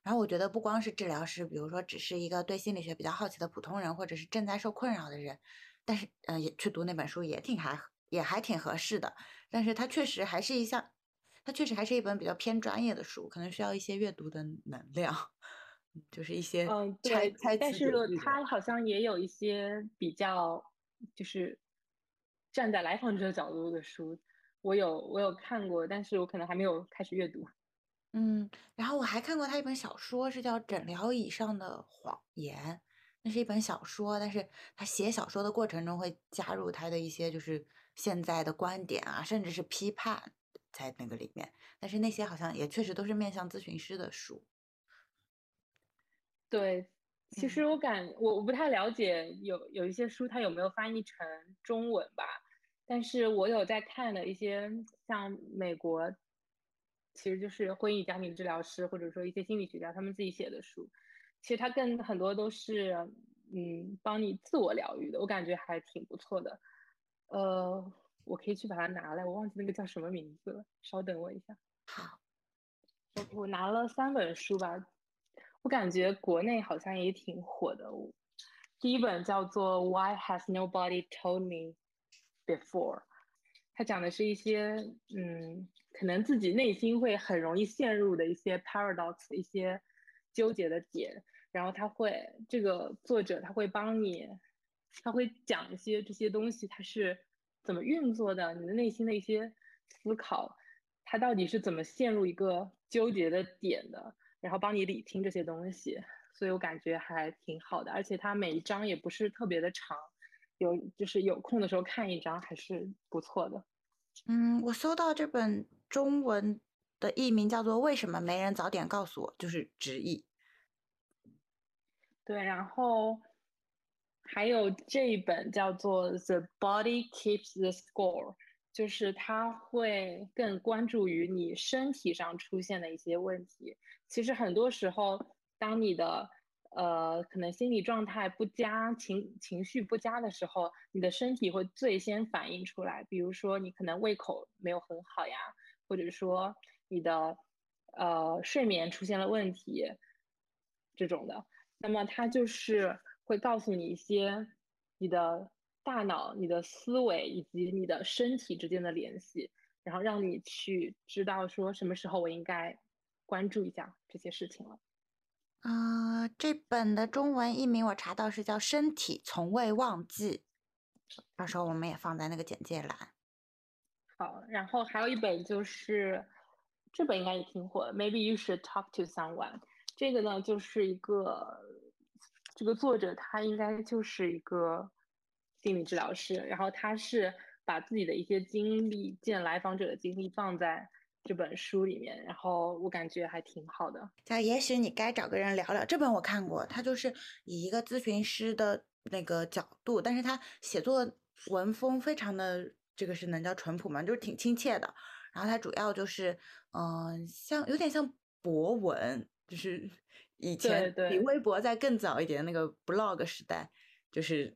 然后我觉得不光是治疗师，比如说只是一个对心理学比较好奇的普通人，或者是正在受困扰的人，但是嗯，也去读那本书也挺还也还挺合适的。但是它确实还是一项，它确实还是一本比较偏专业的书，可能需要一些阅读的能量。就是一些嗯对，但是他好像也有一些比较就是站在来访者角度的书，我有我有看过，但是我可能还没有开始阅读。嗯，然后我还看过他一本小说，是叫《诊疗椅上的谎言》，那是一本小说，但是他写小说的过程中会加入他的一些就是现在的观点啊，甚至是批判在那个里面，但是那些好像也确实都是面向咨询师的书。对，其实我感我我不太了解有有一些书它有没有翻译成中文吧，但是我有在看的一些像美国，其实就是婚姻家庭治疗师或者说一些心理学家他们自己写的书，其实它更很多都是嗯帮你自我疗愈的，我感觉还挺不错的。呃，我可以去把它拿来，我忘记那个叫什么名字了，稍等我一下。好，我我拿了三本书吧。我感觉国内好像也挺火的，第一本叫做《Why Has Nobody Told Me Before》，它讲的是一些嗯，可能自己内心会很容易陷入的一些 paradox，一些纠结的点。然后他会这个作者他会帮你，他会讲一些这些东西它是怎么运作的，你的内心的一些思考，他到底是怎么陷入一个纠结的点的，然后帮你理清这些东西。所以我感觉还挺好的，而且它每一章也不是特别的长，有就是有空的时候看一章还是不错的。嗯，我搜到这本中文的译名叫做《为什么没人早点告诉我》，就是直译。对，然后还有这一本叫做《The Body Keeps the Score》，就是它会更关注于你身体上出现的一些问题。其实很多时候。当你的呃可能心理状态不佳、情情绪不佳的时候，你的身体会最先反映出来。比如说你可能胃口没有很好呀，或者说你的呃睡眠出现了问题这种的，那么它就是会告诉你一些你的大脑、你的思维以及你的身体之间的联系，然后让你去知道说什么时候我应该关注一下这些事情了。啊，这本的中文译名我查到是叫《身体从未忘记》，到时候我们也放在那个简介栏。好，然后还有一本就是这本应该也挺火的，Maybe you should talk to someone。这个呢就是一个这个作者他应该就是一个心理治疗师，然后他是把自己的一些经历见来访者的经历放在。这本书里面，然后我感觉还挺好的。那也许你该找个人聊聊。这本我看过，他就是以一个咨询师的那个角度，但是他写作文风非常的这个是能叫淳朴吗？就是挺亲切的。然后他主要就是，嗯，像有点像博文，就是以前比微博在更早一点那个 blog 时代，就是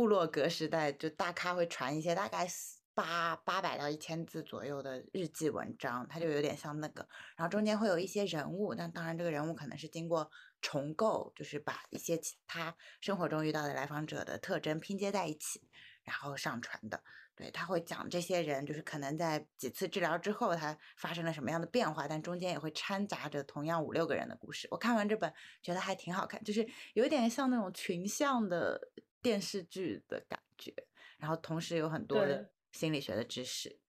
部落格时代，就大咖会传一些大概。八八百到一千字左右的日记文章，它就有点像那个，然后中间会有一些人物，但当然这个人物可能是经过重构，就是把一些其他生活中遇到的来访者的特征拼接在一起，然后上传的。对他会讲这些人，就是可能在几次治疗之后，他发生了什么样的变化，但中间也会掺杂着同样五六个人的故事。我看完这本觉得还挺好看，就是有点像那种群像的电视剧的感觉，然后同时有很多的。心理学的知识，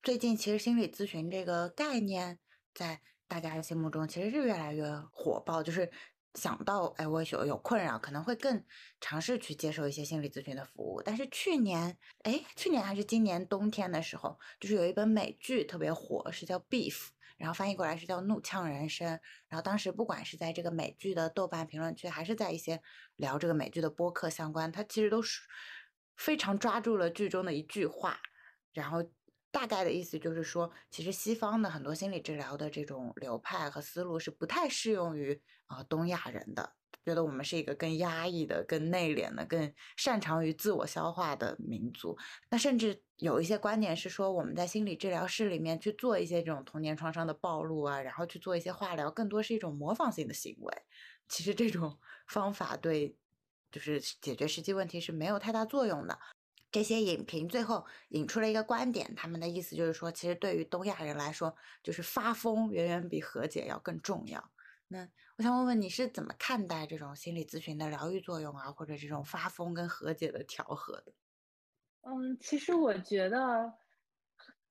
最近其实心理咨询这个概念在大家的心目中其实是越来越火爆，就是想到哎我有有困扰，可能会更尝试去接受一些心理咨询的服务。但是去年哎去年还是今年冬天的时候，就是有一本美剧特别火，是叫《Beef》，然后翻译过来是叫《怒呛人生》。然后当时不管是在这个美剧的豆瓣评论区，还是在一些聊这个美剧的播客相关，它其实都是。非常抓住了剧中的一句话，然后大概的意思就是说，其实西方的很多心理治疗的这种流派和思路是不太适用于啊东亚人的，觉得我们是一个更压抑的、更内敛的、更擅长于自我消化的民族。那甚至有一些观点是说，我们在心理治疗室里面去做一些这种童年创伤的暴露啊，然后去做一些化疗，更多是一种模仿性的行为。其实这种 方法对。就是解决实际问题是没有太大作用的。这些影评最后引出了一个观点，他们的意思就是说，其实对于东亚人来说，就是发疯远远比和解要更重要。那我想问问你是怎么看待这种心理咨询的疗愈作用啊，或者这种发疯跟和解的调和的？嗯，其实我觉得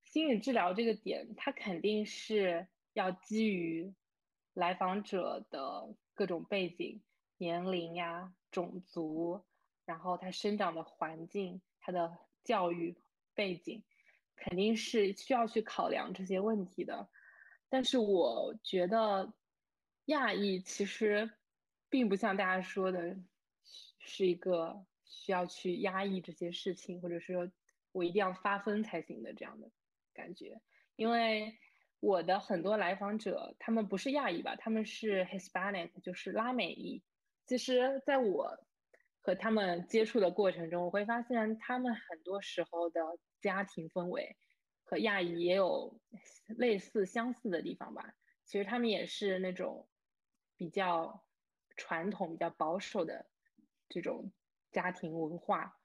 心理治疗这个点，它肯定是要基于来访者的各种背景。年龄呀，种族，然后他生长的环境，他的教育背景，肯定是需要去考量这些问题的。但是我觉得亚裔其实并不像大家说的，是一个需要去压抑这些事情，或者说我一定要发疯才行的这样的感觉，因为。我的很多来访者，他们不是亚裔吧？他们是 Hispanic，就是拉美裔。其实，在我和他们接触的过程中，我会发现他们很多时候的家庭氛围和亚裔也有类似相似的地方吧。其实他们也是那种比较传统、比较保守的这种家庭文化。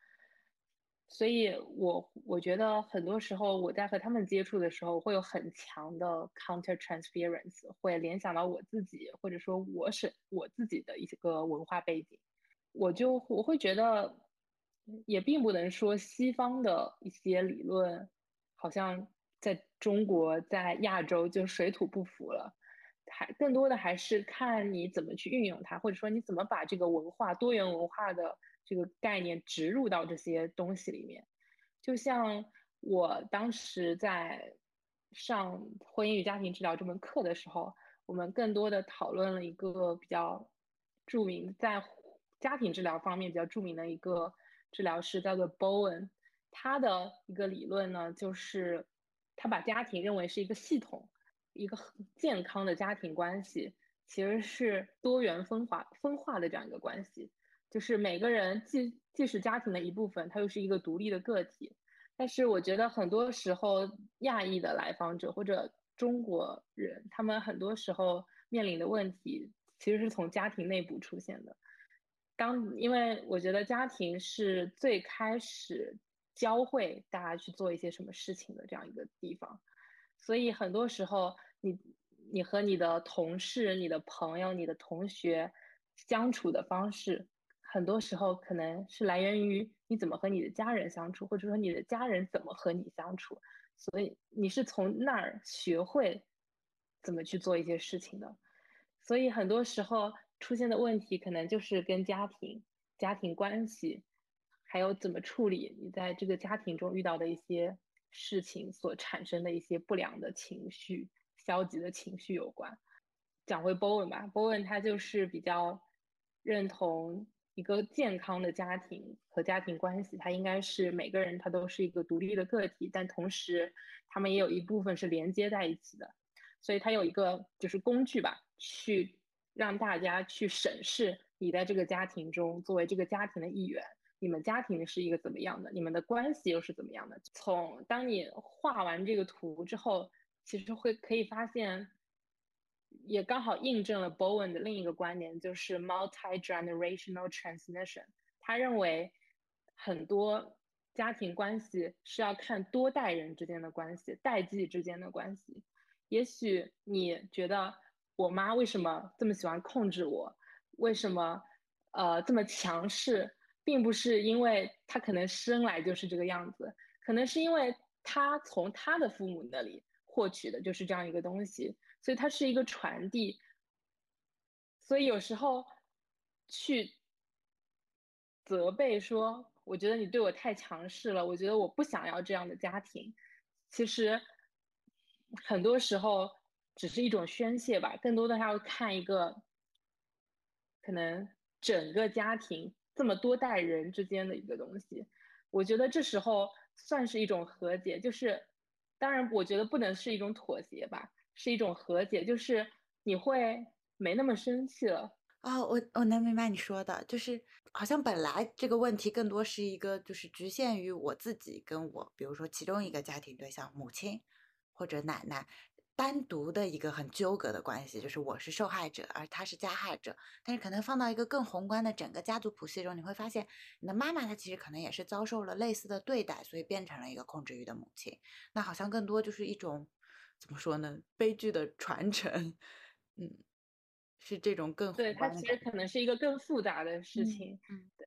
所以，我我觉得很多时候我在和他们接触的时候，会有很强的 counter transference，会联想到我自己，或者说我是我自己的一个文化背景，我就我会觉得，也并不能说西方的一些理论，好像在中国在亚洲就水土不服了，还更多的还是看你怎么去运用它，或者说你怎么把这个文化多元文化的。这个概念植入到这些东西里面，就像我当时在上婚姻与家庭治疗这门课的时候，我们更多的讨论了一个比较著名在家庭治疗方面比较著名的一个治疗师，叫做 Bowen。他的一个理论呢，就是他把家庭认为是一个系统，一个健康的家庭关系其实是多元分化分化的这样一个关系。就是每个人既既是家庭的一部分，他又是一个独立的个体。但是我觉得很多时候亚裔的来访者或者中国人，他们很多时候面临的问题其实是从家庭内部出现的。当因为我觉得家庭是最开始教会大家去做一些什么事情的这样一个地方，所以很多时候你你和你的同事、你的朋友、你的同学相处的方式。很多时候可能是来源于你怎么和你的家人相处，或者说你的家人怎么和你相处，所以你是从那儿学会怎么去做一些事情的。所以很多时候出现的问题，可能就是跟家庭、家庭关系，还有怎么处理你在这个家庭中遇到的一些事情所产生的一些不良的情绪、消极的情绪有关。讲回 Bowen 吧，Bowen 他就是比较认同。一个健康的家庭和家庭关系，它应该是每个人他都是一个独立的个体，但同时他们也有一部分是连接在一起的，所以它有一个就是工具吧，去让大家去审视你在这个家庭中作为这个家庭的一员，你们家庭是一个怎么样的，你们的关系又是怎么样的。从当你画完这个图之后，其实会可以发现。也刚好印证了 Bowen 的另一个观点，就是 multi-generational transmission。他认为很多家庭关系是要看多代人之间的关系、代际之间的关系。也许你觉得我妈为什么这么喜欢控制我，为什么呃这么强势，并不是因为她可能生来就是这个样子，可能是因为她从她的父母那里获取的就是这样一个东西。所以它是一个传递，所以有时候去责备说，我觉得你对我太强势了，我觉得我不想要这样的家庭。其实很多时候只是一种宣泄吧，更多的还要看一个可能整个家庭这么多代人之间的一个东西。我觉得这时候算是一种和解，就是当然，我觉得不能是一种妥协吧。是一种和解，就是你会没那么生气了啊。我我能明白你说的，就是好像本来这个问题更多是一个，就是局限于我自己跟我，比如说其中一个家庭对象母亲或者奶奶单独的一个很纠葛的关系，就是我是受害者，而他是加害者。但是可能放到一个更宏观的整个家族谱系中，你会发现你的妈妈她其实可能也是遭受了类似的对待，所以变成了一个控制欲的母亲。那好像更多就是一种。怎么说呢？悲剧的传承，嗯，是这种更对它其实可能是一个更复杂的事情，嗯，对。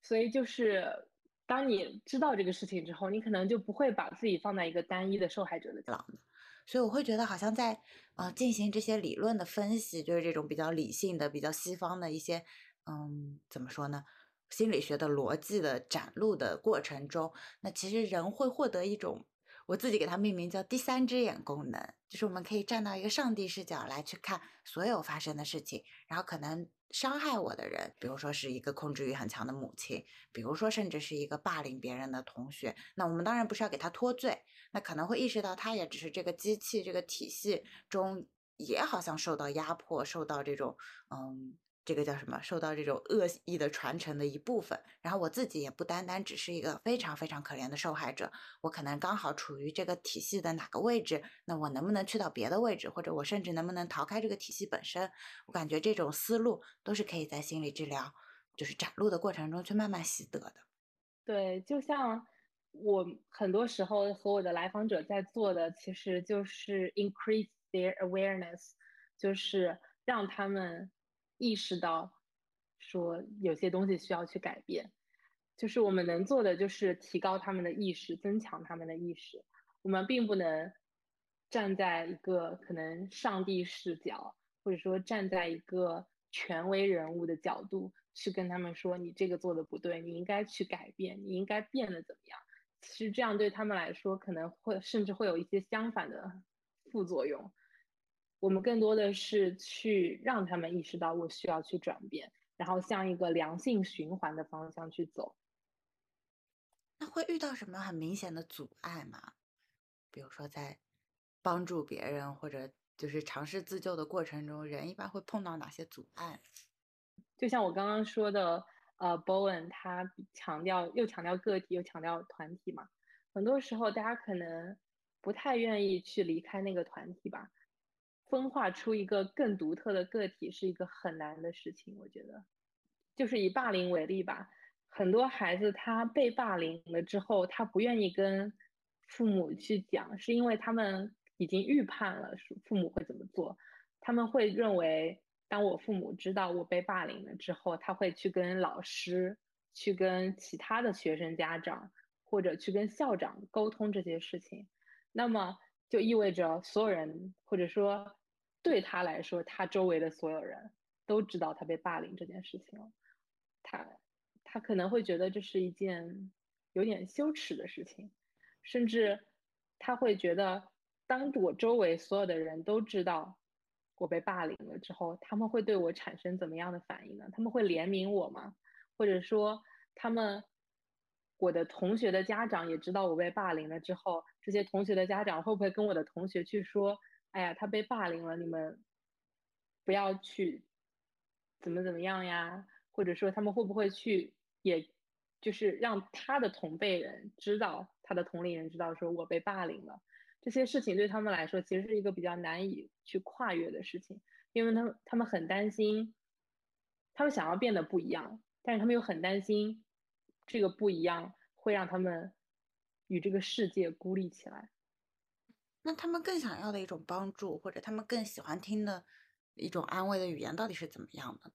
所以就是当你知道这个事情之后，你可能就不会把自己放在一个单一的受害者的角度。所以我会觉得，好像在呃进行这些理论的分析，就是这种比较理性的、比较西方的一些，嗯，怎么说呢？心理学的逻辑的展露的过程中，那其实人会获得一种。我自己给它命名叫第三只眼功能，就是我们可以站到一个上帝视角来去看所有发生的事情，然后可能伤害我的人，比如说是一个控制欲很强的母亲，比如说甚至是一个霸凌别人的同学，那我们当然不是要给他脱罪，那可能会意识到他也只是这个机器这个体系中也好像受到压迫，受到这种嗯这个叫什么？受到这种恶意的传承的一部分。然后我自己也不单单只是一个非常非常可怜的受害者，我可能刚好处于这个体系的哪个位置？那我能不能去到别的位置？或者我甚至能不能逃开这个体系本身？我感觉这种思路都是可以在心理治疗就是展露的过程中去慢慢习得的。对，就像我很多时候和我的来访者在做的，其实就是 increase their awareness，就是让他们。意识到，说有些东西需要去改变，就是我们能做的就是提高他们的意识，增强他们的意识。我们并不能站在一个可能上帝视角，或者说站在一个权威人物的角度去跟他们说你这个做的不对，你应该去改变，你应该变得怎么样？其实这样对他们来说可能会甚至会有一些相反的副作用。我们更多的是去让他们意识到我需要去转变，然后向一个良性循环的方向去走。那会遇到什么很明显的阻碍吗？比如说在帮助别人或者就是尝试自救的过程中，人一般会碰到哪些阻碍？就像我刚刚说的，呃，Bowen 他强调又强调个体又强调团体嘛，很多时候大家可能不太愿意去离开那个团体吧。分化出一个更独特的个体是一个很难的事情，我觉得，就是以霸凌为例吧，很多孩子他被霸凌了之后，他不愿意跟父母去讲，是因为他们已经预判了父母会怎么做，他们会认为，当我父母知道我被霸凌了之后，他会去跟老师，去跟其他的学生家长，或者去跟校长沟通这些事情，那么。就意味着所有人，或者说对他来说，他周围的所有人都知道他被霸凌这件事情了。他他可能会觉得这是一件有点羞耻的事情，甚至他会觉得，当我周围所有的人都知道我被霸凌了之后，他们会对我产生怎么样的反应呢？他们会怜悯我吗？或者说，他们？我的同学的家长也知道我被霸凌了之后，这些同学的家长会不会跟我的同学去说：“哎呀，他被霸凌了，你们不要去怎么怎么样呀？”或者说他们会不会去，也就是让他的同辈人知道，他的同龄人知道说我被霸凌了。这些事情对他们来说其实是一个比较难以去跨越的事情，因为他们他们很担心，他们想要变得不一样，但是他们又很担心。这个不一样会让他们与这个世界孤立起来。那他们更想要的一种帮助，或者他们更喜欢听的一种安慰的语言，到底是怎么样的？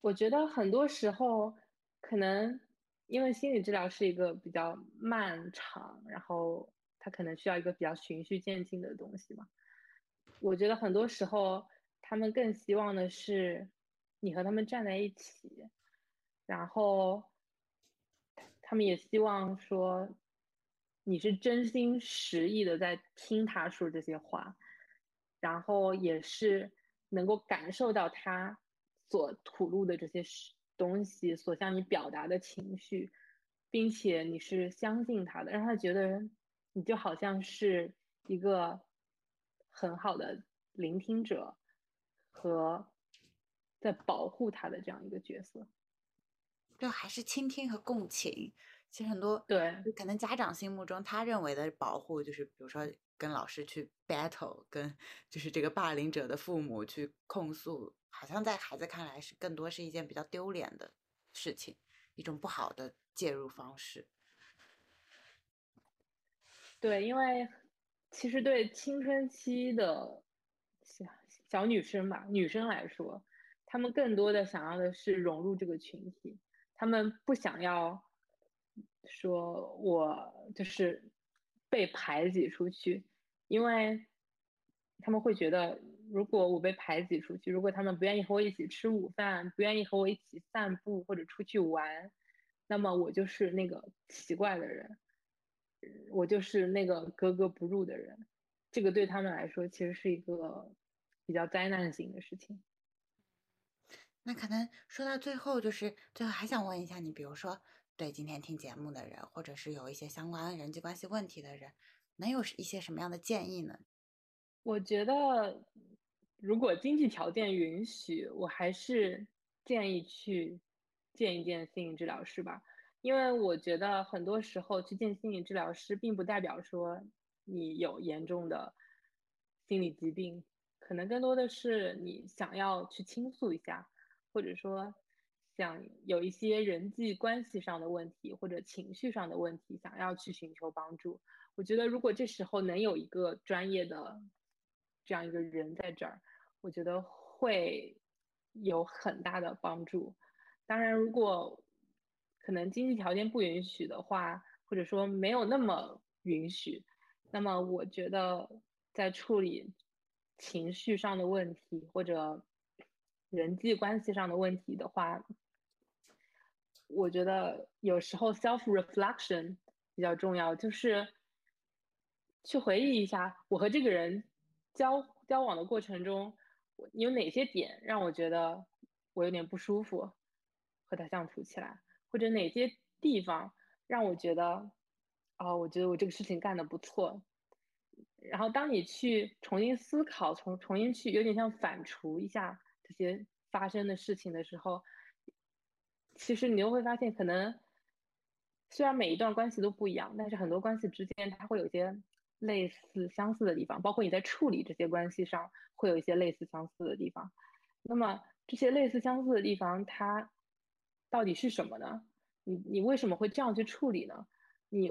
我觉得很多时候，可能因为心理治疗是一个比较漫长，然后他可能需要一个比较循序渐进的东西嘛。我觉得很多时候，他们更希望的是你和他们站在一起。然后，他们也希望说，你是真心实意的在听他说这些话，然后也是能够感受到他所吐露的这些东西，所向你表达的情绪，并且你是相信他的，让他觉得你就好像是一个很好的聆听者和在保护他的这样一个角色。就还是倾听和共情，其实很多对，可能家长心目中他认为的保护，就是比如说跟老师去 battle，跟就是这个霸凌者的父母去控诉，好像在孩子看来是更多是一件比较丢脸的事情，一种不好的介入方式。对，因为其实对青春期的小小女生吧，女生来说，她们更多的想要的是融入这个群体。他们不想要说我就是被排挤出去，因为他们会觉得，如果我被排挤出去，如果他们不愿意和我一起吃午饭，不愿意和我一起散步或者出去玩，那么我就是那个奇怪的人，我就是那个格格不入的人。这个对他们来说，其实是一个比较灾难性的事情。那可能说到最后，就是最后还想问一下你，比如说对今天听节目的人，或者是有一些相关人际关系问题的人，能有一些什么样的建议呢？我觉得如果经济条件允许，我还是建议去见一见心理治疗师吧，因为我觉得很多时候去见心理治疗师，并不代表说你有严重的心理疾病，可能更多的是你想要去倾诉一下，或者说想有一些人际关系上的问题或者情绪上的问题，想要去寻求帮助。我觉得如果这时候能有一个专业的这样一个人在这儿。我觉得会有很大的帮助。当然，如果可能经济条件不允许的话，或者说没有那么允许，那么我觉得在处理情绪上的问题或者人际关系上的问题的话，我觉得有时候 self reflection 比较重要，就是去回忆一下我和这个人交交往的过程中。有哪些点让我觉得我有点不舒服，和他相处起来，或者哪些地方让我觉得，哦，我觉得我这个事情干得不错。然后当你去重新思考，重重新去有点像反刍一下这些发生的事情的时候，其实你又会发现，可能虽然每一段关系都不一样，但是很多关系之间它会有一些。类似相似的地方，包括你在处理这些关系上会有一些类似相似的地方。那么这些类似相似的地方，它到底是什么呢？你你为什么会这样去处理呢？你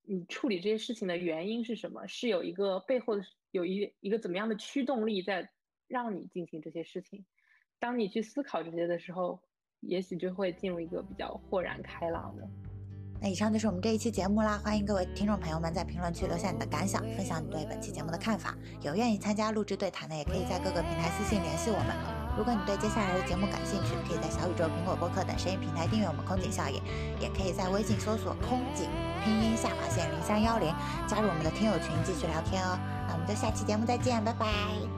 你处理这些事情的原因是什么？是有一个背后的有一一个怎么样的驱动力在让你进行这些事情？当你去思考这些的时候，也许就会进入一个比较豁然开朗的。那以上就是我们这一期节目啦，欢迎各位听众朋友们在评论区留下你的感想，分享你对本期节目的看法。有愿意参加录制对谈的，也可以在各个平台私信联系我们。如果你对接下来的节目感兴趣，可以在小宇宙、苹果播客等声音平台订阅我们空警效应，也可以在微信搜索“空警”拼音下划线零三幺零，加入我们的听友群继续聊天哦。那我们就下期节目再见，拜拜。